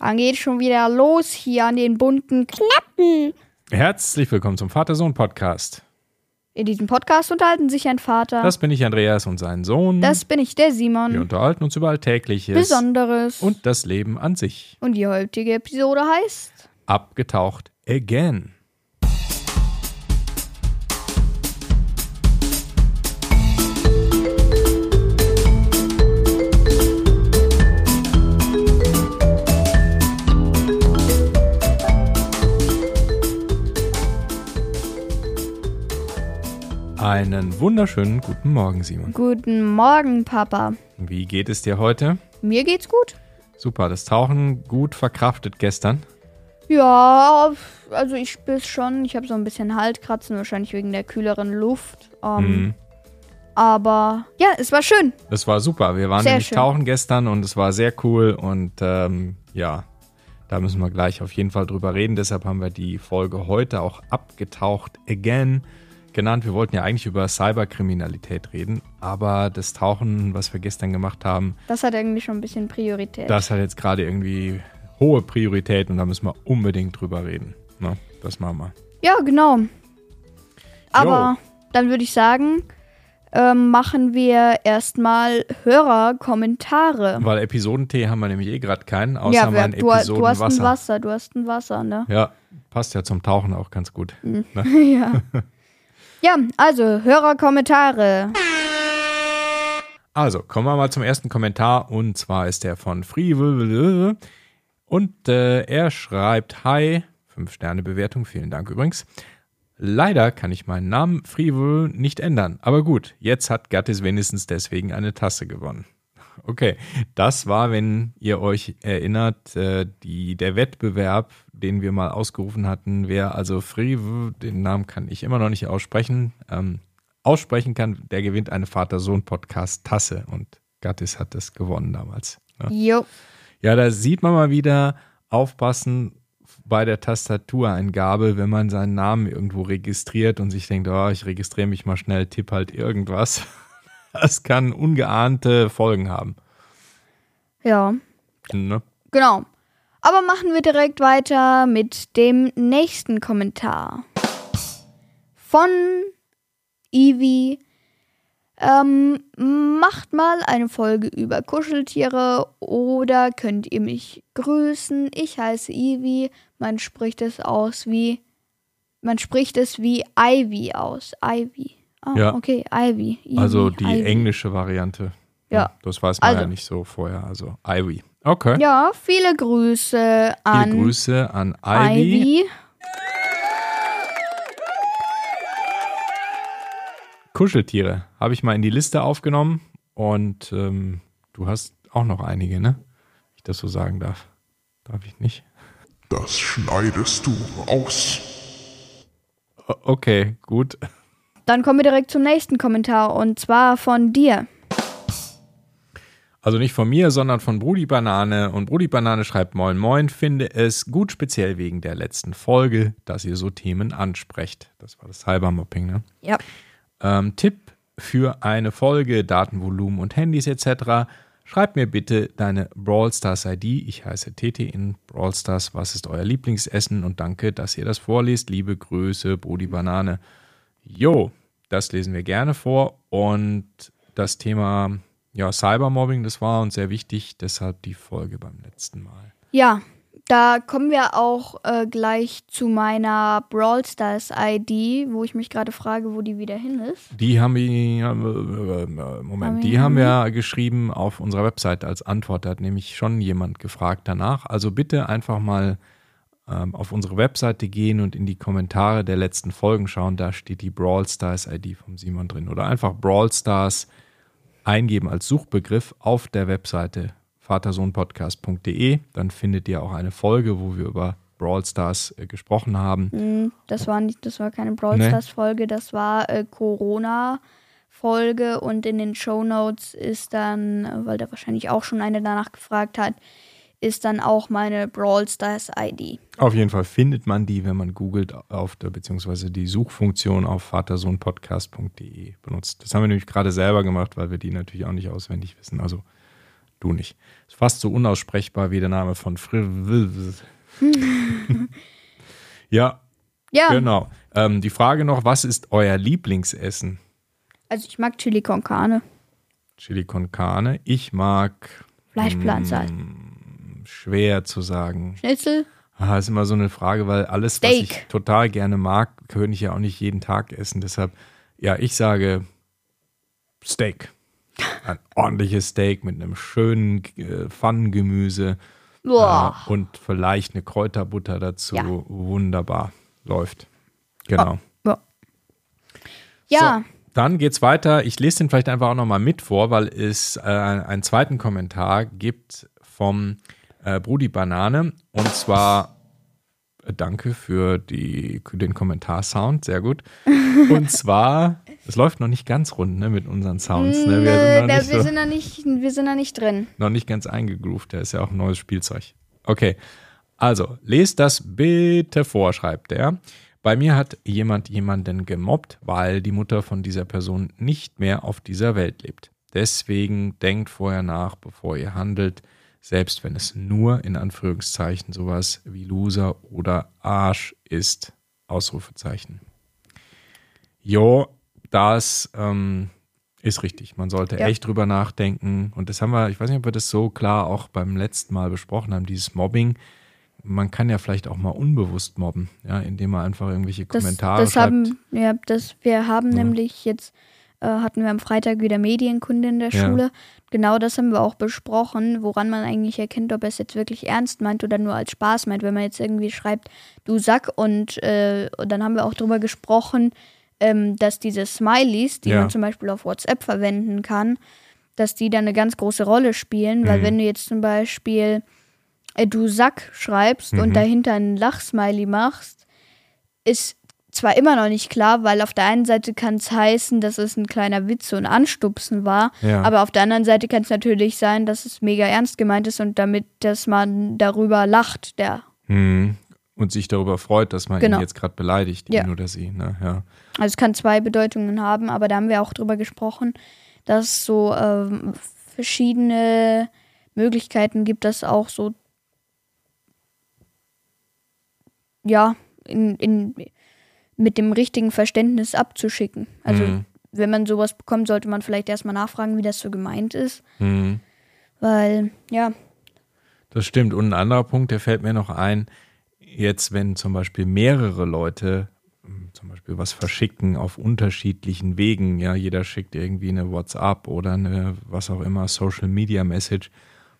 Dann geht schon wieder los hier an den bunten Knappen. Herzlich willkommen zum Vater-Sohn-Podcast. In diesem Podcast unterhalten sich ein Vater. Das bin ich, Andreas, und sein Sohn. Das bin ich, der Simon. Wir unterhalten uns über Alltägliches Besonderes. und das Leben an sich. Und die heutige Episode heißt Abgetaucht again. Einen wunderschönen guten Morgen, Simon. Guten Morgen, Papa. Wie geht es dir heute? Mir geht's gut. Super, das Tauchen gut verkraftet gestern. Ja, also ich spür's schon. Ich habe so ein bisschen Halskratzen, wahrscheinlich wegen der kühleren Luft. Ähm, Mhm. Aber ja, es war schön. Das war super. Wir waren Sehr nämlich schön. tauchen gestern und es war sehr cool und ähm, ja, da müssen wir gleich auf jeden Fall drüber reden. Deshalb haben wir die Folge heute auch abgetaucht again genannt. Wir wollten ja eigentlich über Cyberkriminalität reden, aber das Tauchen, was wir gestern gemacht haben, Das hat irgendwie schon ein bisschen Priorität. das hat jetzt gerade irgendwie hohe Priorität und da müssen wir unbedingt drüber reden. Ne? Das machen wir. Ja, genau. Aber dann würde ich sagen, ähm, machen wir erstmal Hörerkommentare. Weil Episodentee haben wir nämlich eh gerade keinen, außer Ja, mein du, du hast ein Episodenwasser. Wasser, du hast ein Wasser, ne? Ja, passt ja zum Tauchen auch ganz gut. ja. Ja, also Hörerkommentare. Also, kommen wir mal zum ersten Kommentar und zwar ist der von Free und äh, er schreibt Hi, 5 Sterne Bewertung, vielen Dank übrigens. Leider kann ich meinen Namen Frivol nicht ändern, aber gut, jetzt hat Gattis wenigstens deswegen eine Tasse gewonnen. Okay, das war, wenn ihr euch erinnert, äh, die, der Wettbewerb, den wir mal ausgerufen hatten, wer also Frivol, den Namen kann ich immer noch nicht aussprechen, ähm, aussprechen kann, der gewinnt eine Vater-Sohn-Podcast-Tasse und Gattis hat das gewonnen damals. Ja. Jo. ja, da sieht man mal wieder, aufpassen bei der Tastatureingabe, wenn man seinen Namen irgendwo registriert und sich denkt, oh, ich registriere mich mal schnell, tipp halt irgendwas. Das kann ungeahnte Folgen haben. Ja, Ne? genau. Aber machen wir direkt weiter mit dem nächsten Kommentar. Von Ivi. Ähm, macht mal eine Folge über Kuscheltiere oder könnt ihr mich grüßen? Ich heiße Ivi. Man spricht es aus wie. Man spricht es wie Ivy aus. Ivy. Ah, Ja. okay, Ivy. Ivy Also die Ivy. englische Variante. Ja. Das weiß man Also- ja nicht so vorher. Also Ivy. Okay. Ja, viele Grüße an Viele Grüße an Ivy. Ivy. Kuscheltiere habe ich mal in die Liste aufgenommen und ähm, du hast auch noch einige, ne? Wenn ich das so sagen darf. Darf ich nicht? Das schneidest du raus. Okay, gut. Dann kommen wir direkt zum nächsten Kommentar und zwar von dir. Also nicht von mir, sondern von Brudi Banane. Und Brudi Banane schreibt Moin Moin, finde es gut speziell wegen der letzten Folge, dass ihr so Themen ansprecht. Das war das Cybermobbing, ne? Ja. Ähm, Tipp für eine Folge, Datenvolumen und Handys etc. Schreibt mir bitte deine Brawl Stars ID. Ich heiße TT in Brawl Stars. Was ist euer Lieblingsessen? Und danke, dass ihr das vorliest. Liebe Grüße, Brudi Banane. Jo, das lesen wir gerne vor. Und das Thema ja, Cybermobbing, das war uns sehr wichtig. Deshalb die Folge beim letzten Mal. Ja, da kommen wir auch äh, gleich zu meiner Brawl Stars ID, wo ich mich gerade frage, wo die wieder hin ist. Die haben wir, äh, äh, Moment, Haben die haben wir geschrieben auf unserer Webseite als Antwort. Da hat nämlich schon jemand gefragt danach. Also bitte einfach mal ähm, auf unsere Webseite gehen und in die Kommentare der letzten Folgen schauen. Da steht die Brawl Stars ID vom Simon drin. Oder einfach Brawl Stars eingeben als Suchbegriff auf der Webseite vatersohnpodcast.de. Dann findet ihr auch eine Folge, wo wir über Brawl Stars äh, gesprochen haben. Hm, das war nicht, das war keine Brawl Nee. Stars Folge, das war äh, Corona Folge und in den Show Notes ist dann, äh, weil da wahrscheinlich auch schon eine danach gefragt hat, ist dann auch meine Brawl Stars ID. Auf jeden Fall findet man die, wenn man googelt auf der, beziehungsweise die Suchfunktion auf vatersohnpodcast.de benutzt. Das haben wir nämlich gerade selber gemacht, weil wir die natürlich auch nicht auswendig wissen. Also du nicht. Ist fast so unaussprechbar wie der Name von Frill. ja, Ja, genau. Ähm, die Frage noch, was ist euer Lieblingsessen? also ich mag Chili con Carne. Chili con Carne. Ich mag Fleischpflanzer. Schwer zu sagen. Schnitzel? Ah, ist immer so eine Frage, weil alles, was Steak. ich total gerne mag, könnte ich ja auch nicht jeden Tag essen. Deshalb, ja, ich sage Steak. Ein ordentliches Steak mit einem schönen äh, Pfannengemüse äh, und vielleicht eine Kräuterbutter dazu. Ja. Wunderbar. Läuft. Genau. Ja. Ja, Dann geht's weiter. Ich lese den vielleicht einfach auch nochmal mit vor, weil es äh, einen zweiten Kommentar gibt vom äh, Brudi Banane. Und zwar äh, danke für die, den Kommentarsound, sehr gut. Und zwar, es läuft noch nicht ganz rund ne, mit unseren Sounds. Ne? Wir, sind da, nicht wir, so, sind da nicht, wir sind da nicht drin. noch nicht ganz eingegroovt. Der ist ja auch ein neues Spielzeug. Okay, also lest das bitte vor, schreibt er. Bei mir hat jemand jemanden gemobbt, weil die Mutter von dieser Person nicht mehr auf dieser Welt lebt. Deswegen denkt vorher nach, bevor ihr handelt, selbst wenn es nur in Anführungszeichen sowas wie Loser oder Arsch ist. Ausrufezeichen. Jo, das ähm, ist richtig. Man sollte Ja. echt drüber nachdenken. Und das haben wir, ich weiß nicht, ob wir das so klar auch beim letzten Mal besprochen haben, dieses Mobbing. Man kann ja vielleicht auch mal unbewusst mobben, ja, indem man einfach irgendwelche Das, Kommentare das schreibt. haben, ja, das, wir haben nämlich jetzt, äh, hatten wir am Freitag wieder Medienkunde in der Ja. Schule. Genau das haben wir auch besprochen, woran man eigentlich erkennt, ob er es jetzt wirklich ernst meint oder nur als Spaß meint. Wenn man jetzt irgendwie schreibt, du Sack, und, äh, und dann haben wir auch drüber gesprochen, ähm, dass diese Smileys, die Ja. man zum Beispiel auf WhatsApp verwenden kann, dass die dann eine ganz große Rolle spielen, weil Mhm. wenn du jetzt zum Beispiel äh, du Sack schreibst Mhm. und dahinter einen Lachsmiley machst, ist zwar immer noch nicht klar, weil auf der einen Seite kann es heißen, dass es ein kleiner Witz und Anstupsen war, Ja. aber auf der anderen Seite kann es natürlich sein, dass es mega ernst gemeint ist und damit, dass man darüber lacht, der. Hm. Und sich darüber freut, dass man Genau. ihn jetzt gerade beleidigt, Ja. ihn oder sie. Ne? Ja. Also es kann zwei Bedeutungen haben, aber da haben wir auch drüber gesprochen, dass es so ähm, verschiedene Möglichkeiten gibt, das auch so ja, in, in, mit dem richtigen Verständnis abzuschicken. Also Mhm. wenn man sowas bekommt, sollte man vielleicht erstmal nachfragen, wie das so gemeint ist. Hm. Weil, ja, Das stimmt. Und ein anderer Punkt, der fällt mir noch ein, jetzt wenn zum Beispiel mehrere Leute ähm, zum Beispiel was verschicken auf unterschiedlichen Wegen, ja, jeder schickt irgendwie eine WhatsApp oder eine, was auch immer, Social Media Message,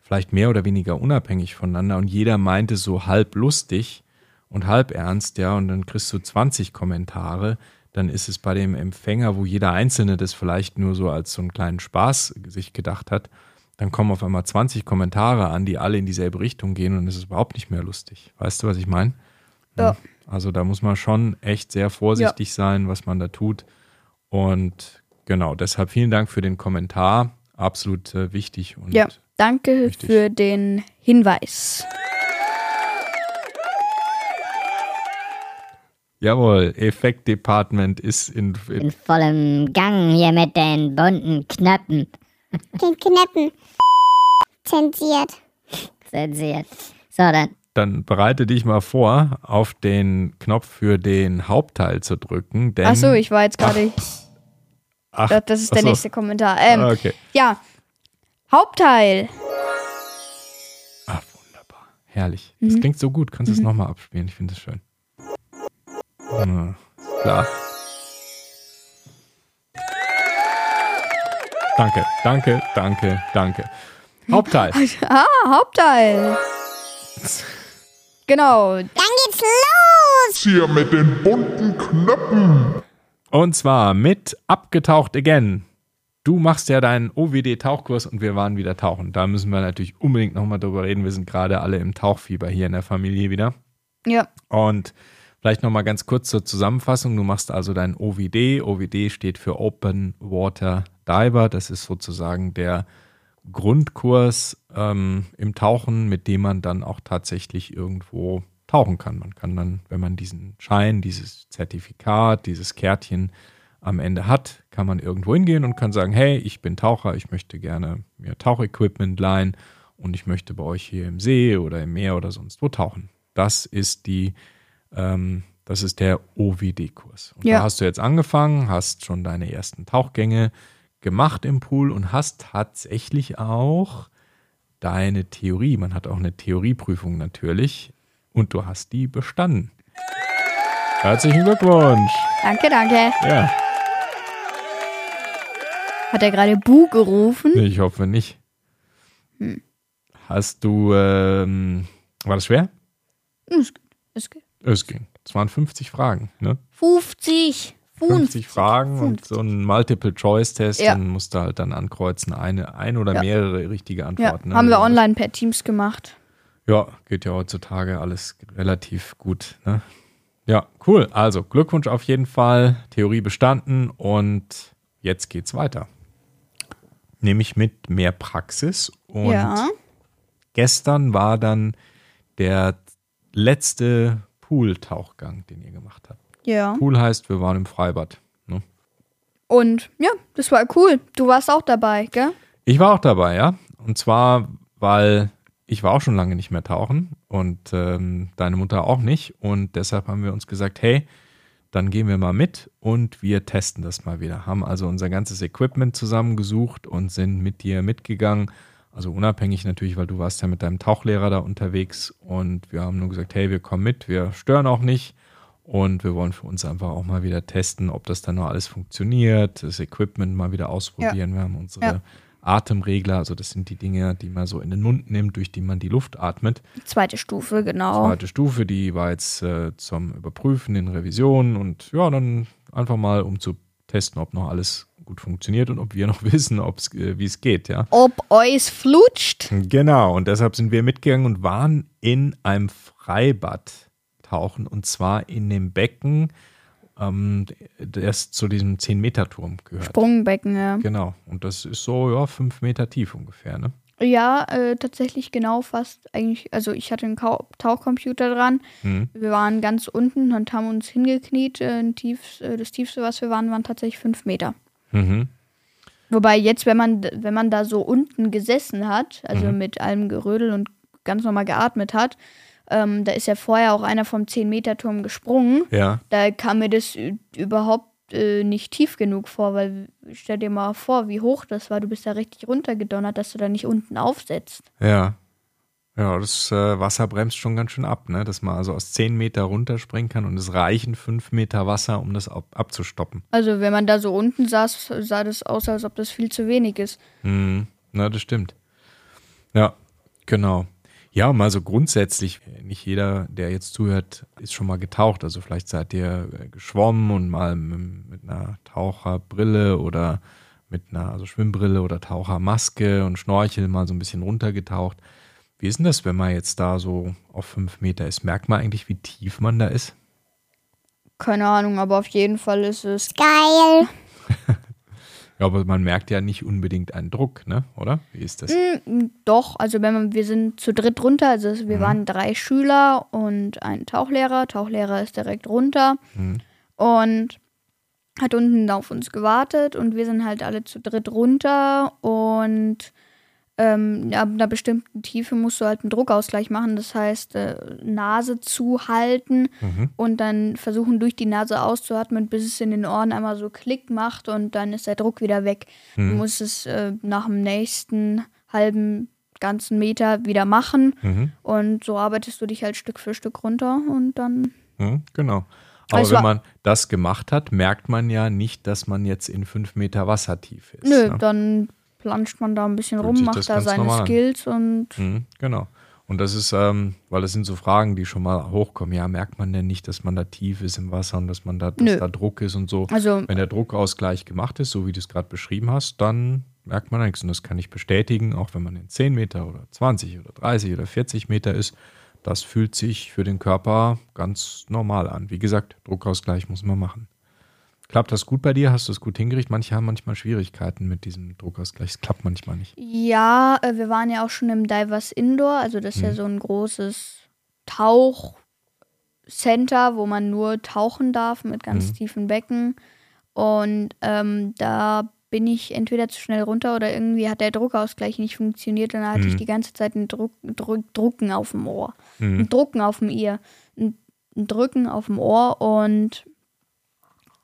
vielleicht mehr oder weniger unabhängig voneinander und jeder meint es so halb lustig und halb ernst, ja, und dann kriegst du 20 Kommentare, dann ist es bei dem Empfänger, wo jeder Einzelne das vielleicht nur so als so einen kleinen Spaß sich gedacht hat, dann kommen auf einmal 20 Kommentare an, die alle in dieselbe Richtung gehen und es ist überhaupt nicht mehr lustig. Weißt du, was ich meine? Ja. Also da muss man schon echt sehr vorsichtig sein, was man da tut. Und genau, deshalb vielen Dank für den Kommentar. Absolut äh, wichtig. Und ja, danke Richtig. für den Hinweis. Jawohl, Effekt-Department ist in, in in vollem Gang hier mit den bunten Knöpfen Den Kneppen. Zensiert. zensiert. So, dann dann bereite dich mal vor, auf den Knopf für den Hauptteil zu drücken. Denn, Achso, ich war jetzt gerade. ach, Das, das ist der ach so. nächste Kommentar. Ähm, Ah, Okay. Ja, Hauptteil. Ah, wunderbar. Herrlich. Das Mhm. klingt so gut. Kannst du es nochmal abspielen? Ich finde es schön. Ja, klar. Danke, danke, danke, danke. Hauptteil. Ah, Hauptteil. Genau. Dann geht's los. Hier mit den bunten Knöpfen. Und zwar mit Abgetaucht Again. Du machst ja deinen OWD-Tauchkurs und wir waren wieder tauchen. Da müssen wir natürlich unbedingt nochmal drüber reden. Wir sind gerade alle im Tauchfieber hier in der Familie wieder. Ja. Und vielleicht nochmal ganz kurz zur Zusammenfassung. Du machst also dein OWD. OWD steht für Open Water Diver. Das ist sozusagen der Grundkurs ähm, im Tauchen, mit dem man dann auch tatsächlich irgendwo tauchen kann. Man kann dann, wenn man diesen Schein, dieses Zertifikat, dieses Kärtchen am Ende hat, kann man irgendwo hingehen und kann sagen, hey, ich bin Taucher, ich möchte gerne mir Tauchequipment leihen und ich möchte bei euch hier im See oder im Meer oder sonst wo tauchen. Das ist die, ähm, das ist der OWD-Kurs. Und Ja. da hast du jetzt angefangen, hast schon deine ersten Tauchgänge gemacht im Pool und hast tatsächlich auch deine Theorie. Man hat auch eine Theorieprüfung natürlich und du hast die bestanden. Herzlichen Glückwunsch. Danke, danke. Ja, Hat er gerade Bu gerufen? ich hoffe nicht. Hast du, ähm, war das schwer? Es geht. Es geht. Es ging. Es waren 50 Fragen, ne? 50. 50 Fragen und 50. so ein Multiple-Choice-Test. Ja. Dann musst du halt dann ankreuzen, eine, ein oder Ja. mehrere richtige Ja, Antworten. ne? haben wir Also, online per Teams gemacht. Ja, geht ja heutzutage alles relativ gut. Ne? Ja, cool. Also Glückwunsch auf jeden Fall. Theorie bestanden und jetzt geht's weiter. Nämlich mit mehr Praxis. Und ja. gestern war dann der letzte Pool-Tauchgang, den ihr gemacht habt. Ja. Pool heißt, wir waren im Freibad. Ne? Und ja, das war cool. Du warst auch dabei, gell? Ich war auch dabei, ja. Und zwar, weil ich war auch schon lange nicht mehr tauchen und ähm, deine Mutter auch nicht. Und deshalb haben wir uns gesagt, hey, dann gehen wir mal mit und wir testen das mal wieder. Haben also unser ganzes Equipment zusammengesucht und sind mit dir mitgegangen. Also unabhängig natürlich, weil du warst ja mit deinem Tauchlehrer da unterwegs und wir haben nur gesagt, hey, wir kommen mit, wir stören auch nicht. Und wir wollen für uns einfach auch mal wieder testen, ob das dann noch alles funktioniert, das Equipment mal wieder ausprobieren. Wir haben unsere Ja. Atemregler, also das sind die Dinge, die man so in den Mund nimmt, durch die man die Luft atmet. Zweite Stufe, genau. Zweite Stufe, die war jetzt äh, zum Überprüfen in Revision und ja, dann einfach mal, um zu testen, ob noch alles gut funktioniert und ob wir noch wissen, äh, wie es geht, ja. Ob euch flutscht? Genau, und deshalb sind wir mitgegangen und waren in einem Freibad tauchen und zwar in dem Becken, ähm, das zu diesem 10-Meter-Turm gehört. Sprungbecken, ja. Genau, und das ist so, ja, fünf Meter tief ungefähr, ne? Ja, äh, tatsächlich genau fast eigentlich, also ich hatte einen Tauchcomputer dran. Mhm. Wir waren ganz unten und haben uns hingekniet. Äh, ein tief, äh, das tiefste, was wir waren, waren tatsächlich fünf Meter. Mhm. Wobei jetzt, wenn man, wenn man da so unten gesessen hat, also Mhm. mit allem Gerödel und ganz normal geatmet hat, ähm, da ist ja vorher auch einer vom 10-Meter-Turm gesprungen. Ja, Da kam mir das überhaupt äh, nicht tief genug vor, weil stell dir mal vor, wie hoch das war. Du bist da richtig runtergedonnert, dass du da nicht unten aufsetzt. ja. Ja, das äh, Wasser bremst schon ganz schön ab, ne? Dass man also aus 10 Meter runterspringen kann und es reichen 5 Meter Wasser, um das ab abzustoppen. Also wenn man da so unten saß, sah das aus, als ob das viel zu wenig ist. Mhm. Na, das stimmt. Ja, genau. Ja, mal so grundsätzlich, nicht jeder, der jetzt zuhört, ist schon mal getaucht. Also vielleicht seid ihr äh, geschwommen und mal mit einer Taucherbrille oder mit einer also Schwimmbrille oder Tauchermaske und Schnorchel mal so ein bisschen runtergetaucht. Wie ist denn das, wenn man jetzt da so auf fünf Meter ist? Merkt man eigentlich, wie tief man da ist? Keine Ahnung, aber auf jeden Fall ist es. Geil. Ja, aber man merkt ja nicht unbedingt einen Druck, ne? Oder? Wie ist das? Mm, Doch, also wenn man, wir sind zu dritt runter, also wir waren drei Schüler und ein Tauchlehrer. Tauchlehrer ist direkt runter und hat unten auf uns gewartet und wir sind halt alle zu dritt runter und ähm, ab einer bestimmten Tiefe musst du halt einen Druckausgleich machen. Das heißt, äh, Nase zuhalten und dann versuchen durch die Nase auszuatmen, bis es in den Ohren einmal so Klick macht und dann ist der Druck wieder weg. Du musst es äh, nach dem nächsten halben ganzen Meter wieder machen Mhm. und so arbeitest du dich halt Stück für Stück runter und dann Hm, genau. Aber Es wenn man das gemacht hat, merkt man ja nicht, dass man jetzt in fünf Meter Wassertief ist. nö, ne? dann planscht man da ein bisschen rum, macht da seine an. Skills und Hm, genau. Und das ist, ähm, weil das sind so Fragen, die schon mal hochkommen. Ja, merkt man denn nicht, dass man da tief ist im Wasser und dass man da, dass da Druck ist und so? Also- wenn der Druckausgleich gemacht ist, so wie du es gerade beschrieben hast, dann merkt man nichts. Und das kann ich bestätigen, auch wenn man in 10 Meter oder 20 oder 30 oder 40 Meter ist. Das fühlt sich für den Körper ganz normal an. Wie gesagt, Druckausgleich muss man machen. Klappt das gut bei dir? Hast du es gut hingerichtet? Manche haben manchmal Schwierigkeiten mit diesem Druckausgleich. Es klappt manchmal nicht. Ja, äh, wir waren ja auch schon im Divers Indoor, also das ist ja so ein großes Tauchcenter, wo man nur tauchen darf mit ganz tiefen Becken. Und ähm, da bin ich entweder zu schnell runter oder irgendwie hat der Druckausgleich nicht funktioniert und dann hatte ich die ganze Zeit ein Druck, Druck, Drucken auf dem Ohr. Ein Drucken auf dem Ear. Ein, ein Drücken auf dem Ohr und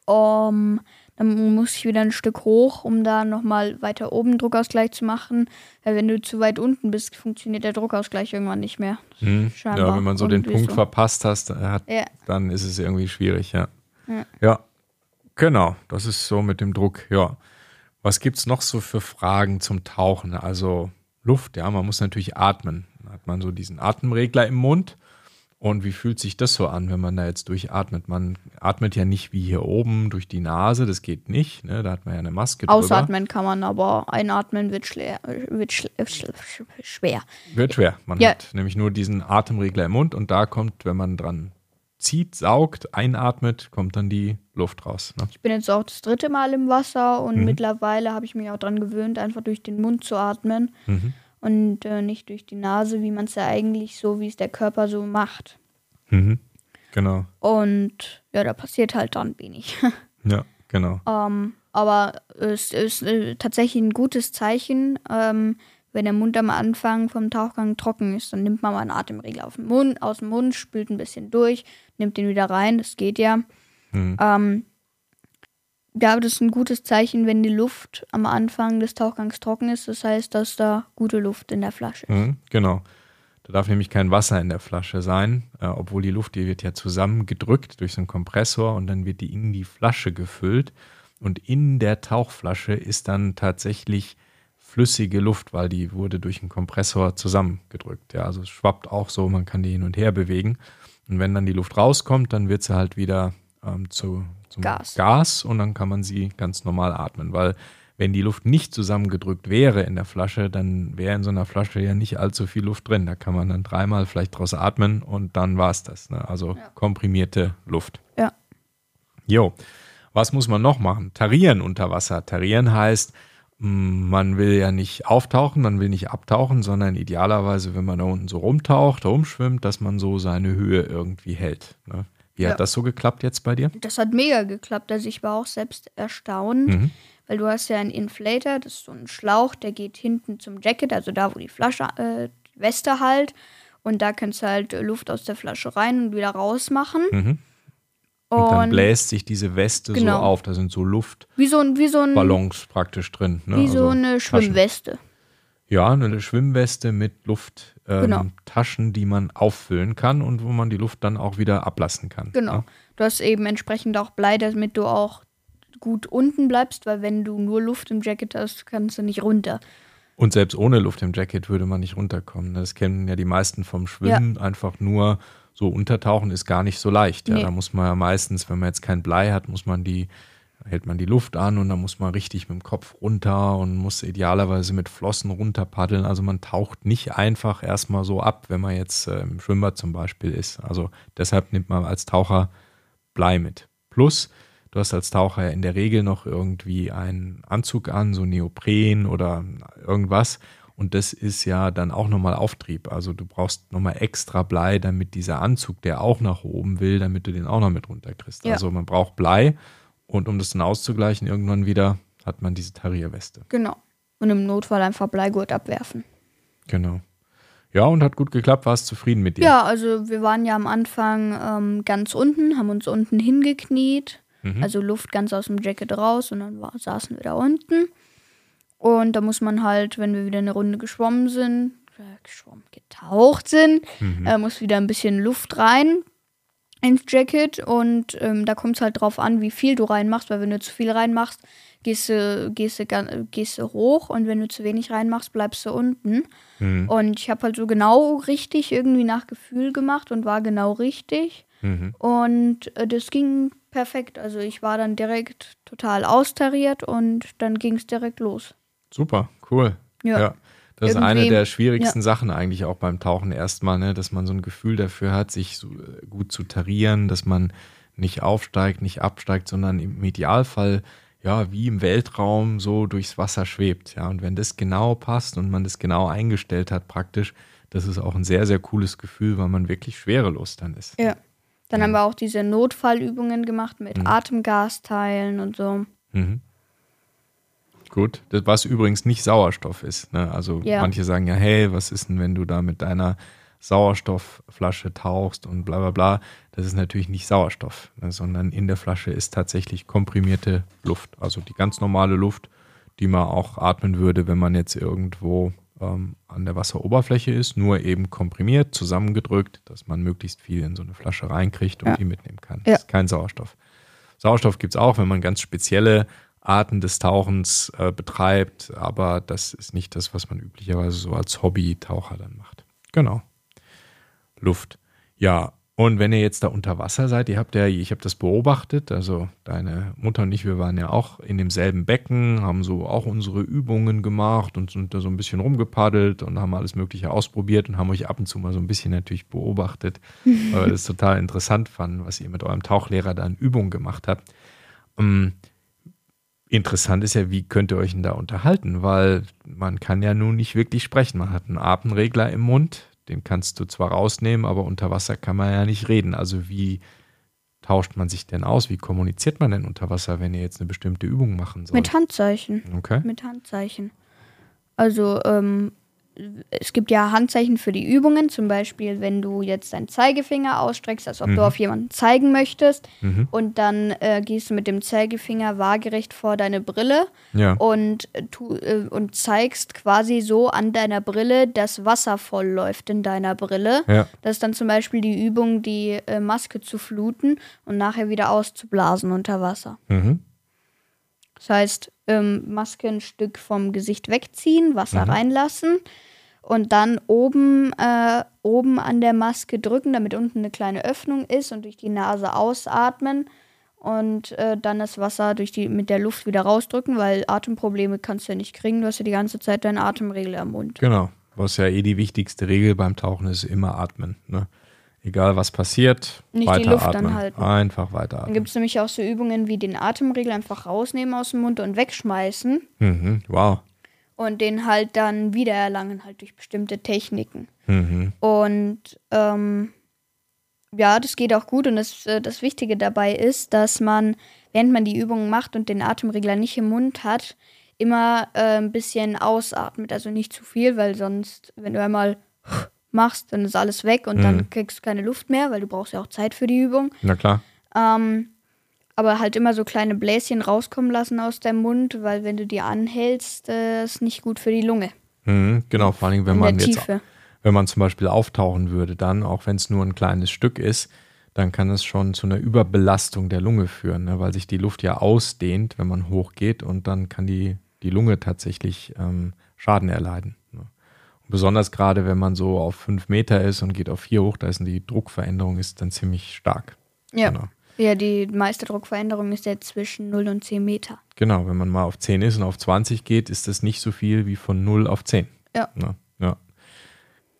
um, dann muss ich wieder ein Stück hoch, um da nochmal weiter oben Druckausgleich zu machen. Weil wenn du zu weit unten bist, funktioniert der Druckausgleich irgendwann nicht mehr. Hm. Ja, wenn man so den Punkt so. verpasst hast, äh, hat, Ja. dann ist es irgendwie schwierig, ja. Ja. Ja, genau. Das ist so mit dem Druck, ja. Was gibt es noch so für Fragen zum Tauchen? Also Luft, ja, man muss natürlich atmen. Dann hat man so diesen Atemregler im Mund. Und wie fühlt sich das so an, wenn man da jetzt durchatmet? Man atmet ja nicht wie hier oben durch die Nase, das geht nicht. Ne? Da hat man ja eine Maske drüber. Ausatmen kann man, aber einatmen wird, schle wird schwer. Wird schwer. Man Ja. hat nämlich nur diesen Atemregler im Mund und da kommt, wenn man dran zieht, saugt, einatmet, kommt dann die Luft raus. Ne? Ich bin jetzt auch das dritte Mal im Wasser und Mhm. mittlerweile habe ich mich auch dran gewöhnt, einfach durch den Mund zu atmen Mhm. Und äh, nicht durch die Nase, wie man es ja eigentlich so, wie es der Körper so macht. Mhm. Genau. Und ja, da passiert halt dann wenig. Ja, genau. ähm, aber es ist äh, tatsächlich ein gutes Zeichen, ähm, wenn der Mund am Anfang vom Tauchgang trocken ist, dann nimmt man mal einen Atemregler auf den Mund, aus dem Mund, spült ein bisschen durch, nimmt den wieder rein, das geht ja. Mhm. Ähm, ja, das ist ein gutes Zeichen, wenn die Luft am Anfang des Tauchgangs trocken ist. Das heißt, dass da gute Luft in der Flasche ist. Mhm, genau. Da darf nämlich kein Wasser in der Flasche sein, äh, obwohl die Luft, die wird ja zusammengedrückt durch so einen Kompressor und dann wird die in die Flasche gefüllt. Und in der Tauchflasche ist dann tatsächlich flüssige Luft, weil die wurde durch einen Kompressor zusammengedrückt. Ja, also es schwappt auch so, man kann die hin und her bewegen. Und wenn dann die Luft rauskommt, dann wird sie halt wieder ähm, zu, zum Gas. Gas und dann kann man sie ganz normal atmen, weil wenn die Luft nicht zusammengedrückt wäre in der Flasche, dann wäre in so einer Flasche ja nicht allzu viel Luft drin. Da kann man dann dreimal vielleicht draus atmen und dann war es das. Ne? Also komprimierte Luft. Ja. Jo, was muss man noch machen? Tarieren unter Wasser. Tarieren heißt, mh, man will ja nicht auftauchen, man will nicht abtauchen, sondern idealerweise, wenn man da unten so rumtaucht, rumschwimmt, dass man so seine Höhe irgendwie hält. Ne? Wie Ja. hat das so geklappt jetzt bei dir? Das hat mega geklappt. Also ich war auch selbst erstaunt, Mhm. weil du hast ja einen Inflator, das ist so ein Schlauch, der geht hinten zum Jacket, also da, wo die Flasche, äh, die Weste halt. Und da kannst du halt äh, Luft aus der Flasche rein und wieder rausmachen. Mhm. Und dann bläst sich diese Weste so Genau. auf. Da sind so Luftballons wie so ein, wie so ein, praktisch drin. Ne? wie so Also eine Taschen. Schwimmweste. Ja, eine Schwimmweste mit Lufttaschen, ähm, Genau. Die man auffüllen kann und wo man die Luft dann auch wieder ablassen kann. Genau. Ne? Du hast eben entsprechend auch Blei, damit du auch gut unten bleibst, weil wenn du nur Luft im Jacket hast, kannst du nicht runter. Und selbst ohne Luft im Jacket würde man nicht runterkommen. Das kennen ja die meisten vom Schwimmen. Einfach nur so untertauchen ist gar nicht so leicht. Ja, Nee. da muss man ja meistens, wenn man jetzt kein Blei hat, muss man die, hält man die Luft an und dann muss man richtig mit dem Kopf runter und muss idealerweise mit Flossen runter paddeln. Also man taucht nicht einfach erstmal so ab, wenn man jetzt äh, im Schwimmbad zum Beispiel ist. Also deshalb nimmt man als Taucher Blei mit. Plus, du hast als Taucher ja in der Regel noch irgendwie einen Anzug an, so Neopren oder irgendwas. Und das ist ja dann auch nochmal Auftrieb. Also du brauchst nochmal extra Blei, damit dieser Anzug, der auch nach oben will, damit du den auch noch mit runterkriegst. Ja. Also man braucht Blei und um das dann auszugleichen, irgendwann wieder hat man diese Tarierweste. Genau. Und im Notfall einfach Bleigurt abwerfen. Genau. Ja, und hat gut geklappt, warst zufrieden mit dir. Ja, also wir waren ja am Anfang ähm, ganz unten, haben uns unten hingekniet, Mhm. also Luft ganz aus dem Jacket raus und dann war, saßen wir da unten. Und da muss man halt, wenn wir wieder eine Runde geschwommen sind, äh, geschwommen, getaucht sind, Mhm. äh, muss wieder ein bisschen Luft rein ins Jacket und ähm, da kommt es halt drauf an, wie viel du reinmachst, weil wenn du zu viel reinmachst, gehst du, gehst du, gehst du hoch und wenn du zu wenig reinmachst, bleibst du unten. Mhm. Und ich habe halt so genau richtig irgendwie nach Gefühl gemacht und war genau richtig. Mhm. Und äh, das ging perfekt. Also ich war dann direkt total austariert und dann ging es direkt los. Super, cool. Ja. Das ist eine der schwierigsten Sachen eigentlich auch beim Tauchen erstmal, ne? dass man so ein Gefühl dafür hat, sich so äh, gut zu tarieren, dass man nicht aufsteigt, nicht absteigt, sondern im Idealfall ja wie im Weltraum so durchs Wasser schwebt. Ja, und wenn das genau passt und man das genau eingestellt hat, praktisch, das ist auch ein sehr, sehr cooles Gefühl, weil man wirklich schwerelos dann ist. Ja. Dann haben wir auch diese Notfallübungen gemacht mit Mhm. Atemgasteilen und so. Mhm. Gut, das, was übrigens nicht Sauerstoff ist. Ne? Also Ja. manche sagen ja, hey, was ist denn, wenn du da mit deiner Sauerstoffflasche tauchst und bla bla bla. Das ist natürlich nicht Sauerstoff, ne? sondern in der Flasche ist tatsächlich komprimierte Luft. Also die ganz normale Luft, die man auch atmen würde, wenn man jetzt irgendwo ähm, an der Wasseroberfläche ist, nur eben komprimiert, zusammengedrückt, dass man möglichst viel in so eine Flasche reinkriegt und Ja. die mitnehmen kann. Ja. Das ist kein Sauerstoff. Sauerstoff gibt es auch, wenn man ganz spezielle Arten des Tauchens äh, betreibt, aber das ist nicht das, was man üblicherweise so als Hobby-Taucher dann macht. Genau. Luft. Ja, und wenn ihr jetzt da unter Wasser seid, ihr habt ja, ich habe das beobachtet, also deine Mutter und ich, wir waren ja auch in demselben Becken, haben so auch unsere Übungen gemacht und sind da so ein bisschen rumgepaddelt und haben alles Mögliche ausprobiert und haben euch ab und zu mal so ein bisschen natürlich beobachtet, weil wir das total interessant fanden, was ihr mit eurem Tauchlehrer da an Übungen gemacht habt. Interessant ist ja, wie könnt ihr euch denn da unterhalten? Weil man kann ja nun nicht wirklich sprechen. Man hat einen Atemregler im Mund, den kannst du zwar rausnehmen, aber unter Wasser kann man ja nicht reden. Also wie tauscht man sich denn aus? Wie kommuniziert man denn unter Wasser, wenn ihr jetzt eine bestimmte Übung machen sollt? Mit Handzeichen. okay. Mit Handzeichen. Also, ähm, es gibt ja Handzeichen für die Übungen, zum Beispiel, wenn du jetzt deinen Zeigefinger ausstreckst, als ob Mhm. du auf jemanden zeigen möchtest, Mhm. und dann äh, gehst du mit dem Zeigefinger waagerecht vor deine Brille Ja. und, äh, tu, äh, und zeigst quasi so an deiner Brille, dass Wasser voll läuft in deiner Brille. Ja. Das ist dann zum Beispiel die Übung, die äh, Maske zu fluten und nachher wieder auszublasen unter Wasser. Mhm. Das heißt, ähm, Maske ein Stück vom Gesicht wegziehen, Wasser Mhm. reinlassen und dann oben, äh, oben an der Maske drücken, damit unten eine kleine Öffnung ist und durch die Nase ausatmen und äh, dann das Wasser durch die, mit der Luft wieder rausdrücken, weil Atemprobleme kannst du ja nicht kriegen. Du hast ja die ganze Zeit deinen Atemregler im Mund. Genau. Was ja eh die wichtigste Regel beim Tauchen ist, immer atmen. Ne? Egal was passiert, Nicht die weiter Luft atmen. anhalten. Einfach weiter Dann atmen. gibt es nämlich auch so Übungen wie den Atemregler einfach rausnehmen aus dem Mund und wegschmeißen Mhm. Wow. und den halt dann wiedererlangen, halt durch bestimmte Techniken. Mhm. Und ähm, ja, das geht auch gut. Und das, äh, das Wichtige dabei ist, dass man, während man die Übungen macht und den Atemregler nicht im Mund hat, immer äh, ein bisschen ausatmet. Also nicht zu viel, weil sonst, wenn du einmal machst, dann ist alles weg und Mhm. dann kriegst du keine Luft mehr, weil du brauchst ja auch Zeit für die Übung. Na klar. Ähm, aber halt immer so kleine Bläschen rauskommen lassen aus deinem Mund, weil wenn du die anhältst, äh, ist nicht gut für die Lunge. Mhm. Genau, vor allem, wenn in man jetzt wenn man zum Beispiel auftauchen würde, dann, auch wenn es nur ein kleines Stück ist, dann kann es schon zu einer Überbelastung der Lunge führen, ne? weil sich die Luft ja ausdehnt, wenn man hochgeht und dann kann die, die Lunge tatsächlich ähm, Schaden erleiden. Besonders gerade, wenn man so auf fünf Meter ist und geht auf vier hoch, da ist die Druckveränderung ist dann ziemlich stark. Ja. Genau. Ja, die meiste Druckveränderung ist ja zwischen 0 und 10 Meter. Genau, wenn man mal auf 10 ist und auf 20 geht, ist das nicht so viel wie von 0 auf 10. Ja. Ne? Ja.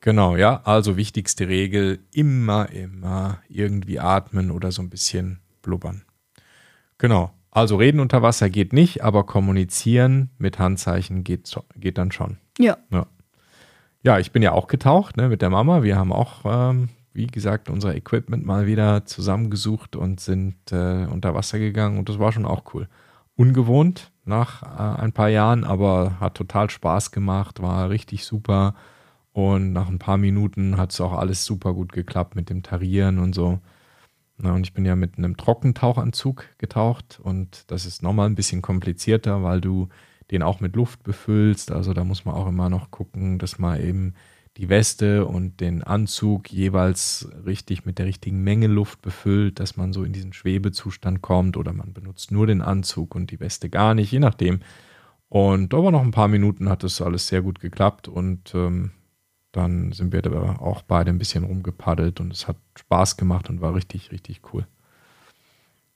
Genau, ja. Also wichtigste Regel, immer, immer irgendwie atmen oder so ein bisschen blubbern. Genau. Also reden unter Wasser geht nicht, aber kommunizieren mit Handzeichen geht, geht dann schon. Ja. Ja. Ja, ich bin ja auch getaucht ne, mit der Mama. Wir haben auch, ähm, wie gesagt, unser Equipment mal wieder zusammengesucht und sind äh, unter Wasser gegangen und das war schon auch cool. Ungewohnt nach äh, ein paar Jahren, aber hat total Spaß gemacht, war richtig super. Und nach ein paar Minuten hat es auch alles super gut geklappt mit dem Tarieren und so. Na, und ich bin ja mit einem Trockentauchanzug getaucht und das ist nochmal ein bisschen komplizierter, weil du den auch mit Luft befüllst. Also da muss man auch immer noch gucken, dass man eben die Weste und den Anzug jeweils richtig mit der richtigen Menge Luft befüllt, dass man so in diesen Schwebezustand kommt oder man benutzt nur den Anzug und die Weste gar nicht, je nachdem. Und aber noch ein paar Minuten hat das alles sehr gut geklappt und ähm, dann sind wir da auch beide ein bisschen rumgepaddelt und es hat Spaß gemacht und war richtig, richtig cool.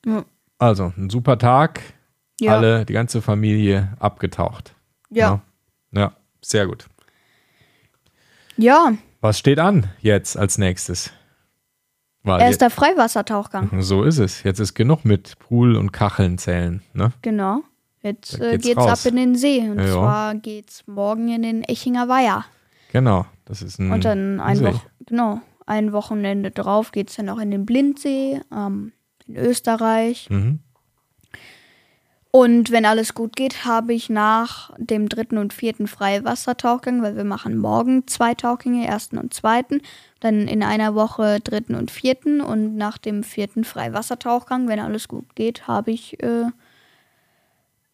Ja. Also, ein super Tag. Ja. Alle, die ganze Familie abgetaucht. Ja. Ja, ja sehr gut. Ja, Was steht an jetzt als nächstes? Weil erster Freiwassertauchgang. je- so ist es. Jetzt ist genug mit Pool und Kacheln zählen. Ne? Genau. Jetzt Da äh, geht's geht's, ab in den See. Und Ja. zwar geht's morgen in den Echinger Weiher. Genau. Das ist ein Und dann ein einfach, genau, ein Wochenende drauf geht es dann auch in den Blindsee ähm, in Österreich. Mhm. Und wenn alles gut geht, habe ich nach dem dritten und vierten freie Wassertauchgang, weil wir machen morgen zwei Tauchgänge, ersten und zweiten, dann in einer Woche dritten und vierten und nach dem vierten Freiwassertauchgang, wenn alles gut geht, habe ich, äh,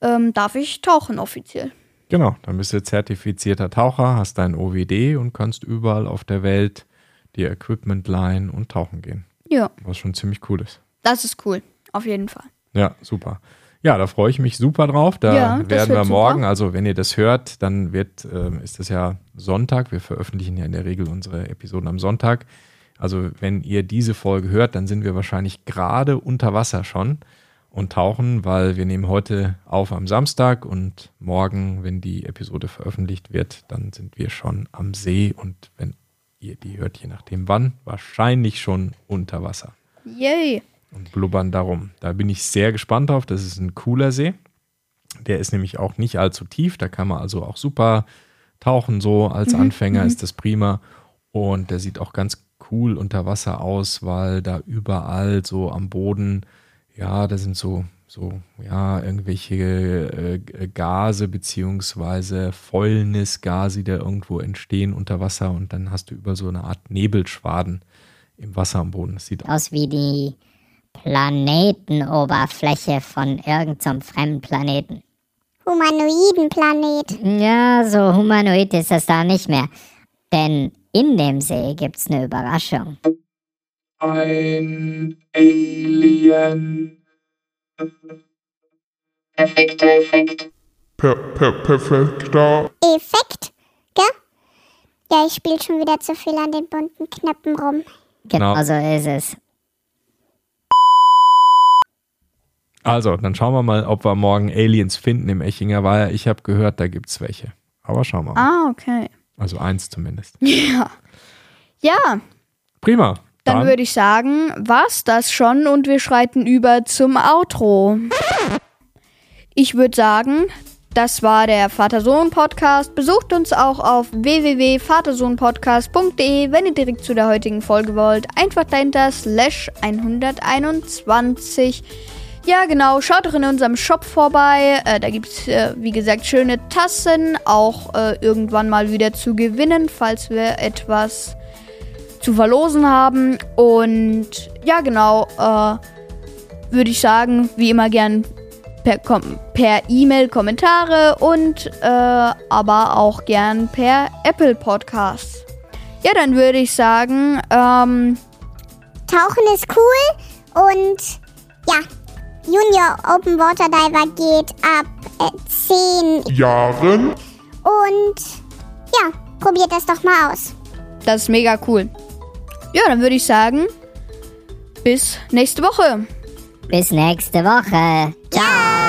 ähm, darf ich tauchen offiziell. Genau, dann bist du zertifizierter Taucher, hast dein OWD und kannst überall auf der Welt dir Equipment leihen und tauchen gehen. Ja, Was schon ziemlich cool ist. das ist cool, auf jeden Fall. Ja, super. Ja, da freue ich mich super drauf. Da Ja, werden wir super. morgen, also wenn ihr das hört, dann wird, ähm, ist das ja Sonntag. Wir veröffentlichen ja in der Regel unsere Episoden am Sonntag. Also wenn ihr diese Folge hört, dann sind wir wahrscheinlich gerade unter Wasser schon und tauchen, weil wir nehmen heute auf am Samstag und morgen, wenn die Episode veröffentlicht wird, dann sind wir schon am See und wenn ihr die hört, je nachdem wann, wahrscheinlich schon unter Wasser Yay! Und blubbern darum. Da bin ich sehr gespannt drauf. Das ist ein cooler See. Der ist nämlich auch nicht allzu tief. Da kann man also auch super tauchen. So als Anfänger ist das prima. Und der sieht auch ganz cool unter Wasser aus, weil da überall so am Boden, ja, da sind so, so, ja, irgendwelche äh, Gase beziehungsweise Fäulnisgase, die da irgendwo entstehen unter Wasser. Und dann hast du über so eine Art Nebelschwaden im Wasser am Boden. Das sieht Aus wie die Planetenoberfläche von irgendeinem fremden Planeten. Humanoidenplanet. Ja, so humanoid ist das da nicht mehr. Denn in dem See gibt's eine Überraschung. Ein Alien. Perfekter Effekt. Per, per, perfekter. Effekt, gell? Ja, ich spiele schon wieder zu viel an den bunten Knöpfen rum. Genau Genau. so ist es. Also, dann schauen wir mal, ob wir morgen Aliens finden im Echinger Weiher. Ich habe gehört, da gibt es welche. Aber schauen wir mal. Ah, okay. Also eins zumindest. Ja. Ja, Prima. dann würde ich sagen, war's das schon und wir schreiten über zum Outro. Ich würde sagen, das war der Vater-Sohn-Podcast. Besucht uns auch auf www.vatersohnpodcast.de, wenn ihr direkt zu der heutigen Folge wollt. Einfach dahinter slash 121. Ja, genau. Schaut doch in unserem Shop vorbei. Äh, da gibt's äh, wie gesagt, schöne Tassen. Auch äh, irgendwann mal wieder zu gewinnen, falls wir etwas zu verlosen haben. Und ja, genau. Äh, Würde ich sagen, wie immer gern per, Kom per E-Mail Kommentare und äh, aber auch gern per Apple Podcasts. Ja, dann würde ich sagen, ähm, Tauchen ist cool und ja, Junior Open Water Diver geht ab äh, 10 Jahren. und ja, probiert das doch mal aus. das ist mega cool. Ja, dann würde ich sagen, bis nächste Woche. Bis nächste Woche. Ciao.